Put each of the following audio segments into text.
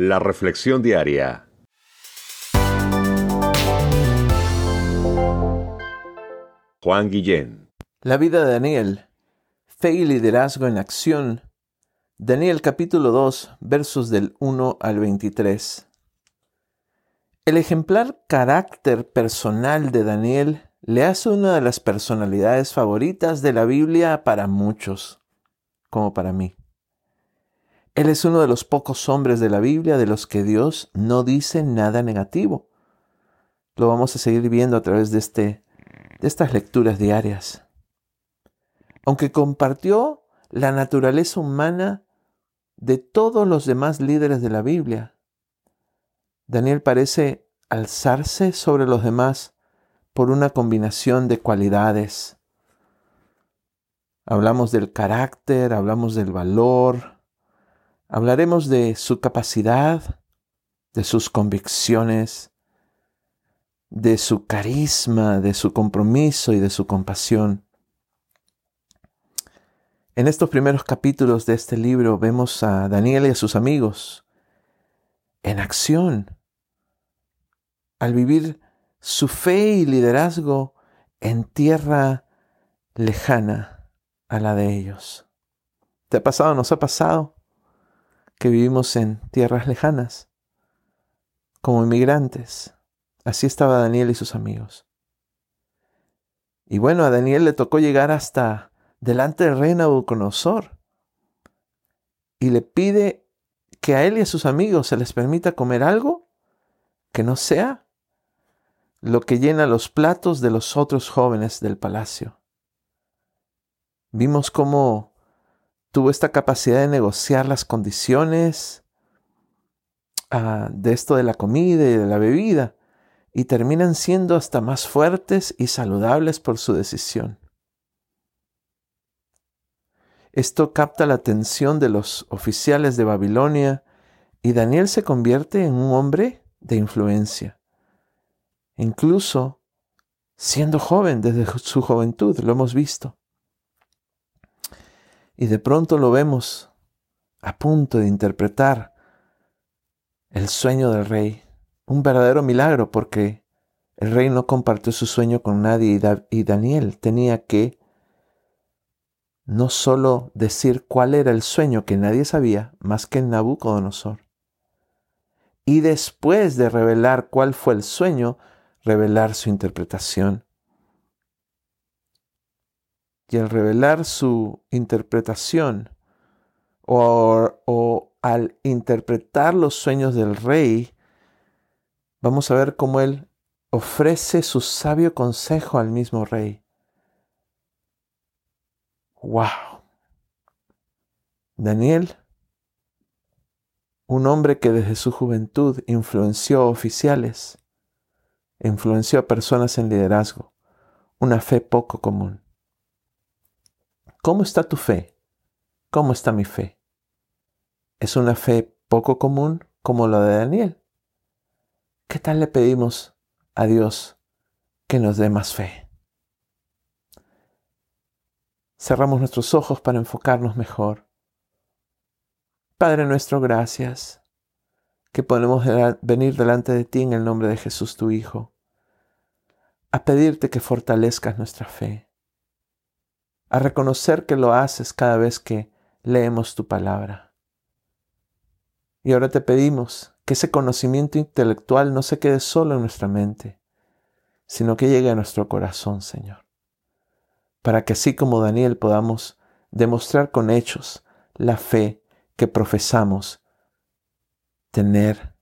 La Reflexión Diaria. Juan Guillén. La vida de Daniel. Fe y liderazgo en acción. Daniel capítulo 2 versos del 1 al 23. El ejemplar carácter personal de Daniel le hace una de las personalidades favoritas de la Biblia para muchos, como para mí. Él es uno de los pocos hombres de la Biblia de los que Dios no dice nada negativo. Lo vamos a seguir viendo a través de, este, de estas lecturas diarias. Aunque compartió la naturaleza humana de todos los demás líderes de la Biblia, Daniel parece alzarse sobre los demás por una combinación de cualidades. Hablamos del carácter, hablamos del valor, hablaremos de su capacidad, de sus convicciones, de su carisma, de su compromiso y de su compasión. En estos primeros capítulos de este libro vemos a Daniel y a sus amigos en acción, al vivir su fe y liderazgo en tierra lejana a la de ellos. ¿Te ha pasado? ¿Nos ha pasado que vivimos en tierras lejanas como inmigrantes? Así estaba Daniel y sus amigos. Y bueno, a Daniel le tocó llegar hasta delante del rey Nabucodonosor y le pide que a él y a sus amigos se les permita comer algo que no sea lo que llena los platos de los otros jóvenes del palacio. Vimos cómo tuvo esta capacidad de negociar las condiciones ah, de esto de la comida y de la bebida, y terminan siendo hasta más fuertes y saludables por su decisión. Esto capta la atención de los oficiales de Babilonia y Daniel se convierte en un hombre de influencia incluso siendo joven desde su juventud, lo hemos visto. Y de pronto lo vemos a punto de interpretar el sueño del rey, un verdadero milagro porque el rey no compartió su sueño con nadie y, Daniel tenía que no solo decir cuál era el sueño que nadie sabía más que el Nabucodonosor, y después de revelar cuál fue el sueño, revelar su interpretación. Y al revelar su interpretación o, o al interpretar los sueños del rey, vamos a ver cómo él ofrece su sabio consejo al mismo rey. ¡Wow! Daniel, un hombre que desde su juventud influenció oficiales, influenció a personas en liderazgo, una fe poco común. ¿Cómo está tu fe? ¿Cómo está mi fe? ¿Es una fe poco común como la de Daniel? ¿Qué tal le pedimos a Dios que nos dé más fe? Cerramos nuestros ojos para enfocarnos mejor. Padre nuestro, gracias que podemos venir delante de ti en el nombre de Jesús tu Hijo, a pedirte que fortalezcas nuestra fe, a reconocer que lo haces cada vez que leemos tu palabra. Y ahora te pedimos que ese conocimiento intelectual no se quede solo en nuestra mente, sino que llegue a nuestro corazón, Señor, para que así como Daniel podamos demostrar con hechos la fe que profesamos tener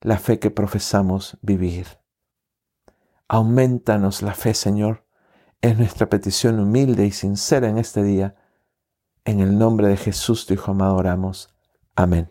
la fe que profesamos vivir. Aumentanos la fe, Señor. Es nuestra petición humilde y sincera en este día. En el nombre de Jesús, tu Hijo amado, oramos. Amén.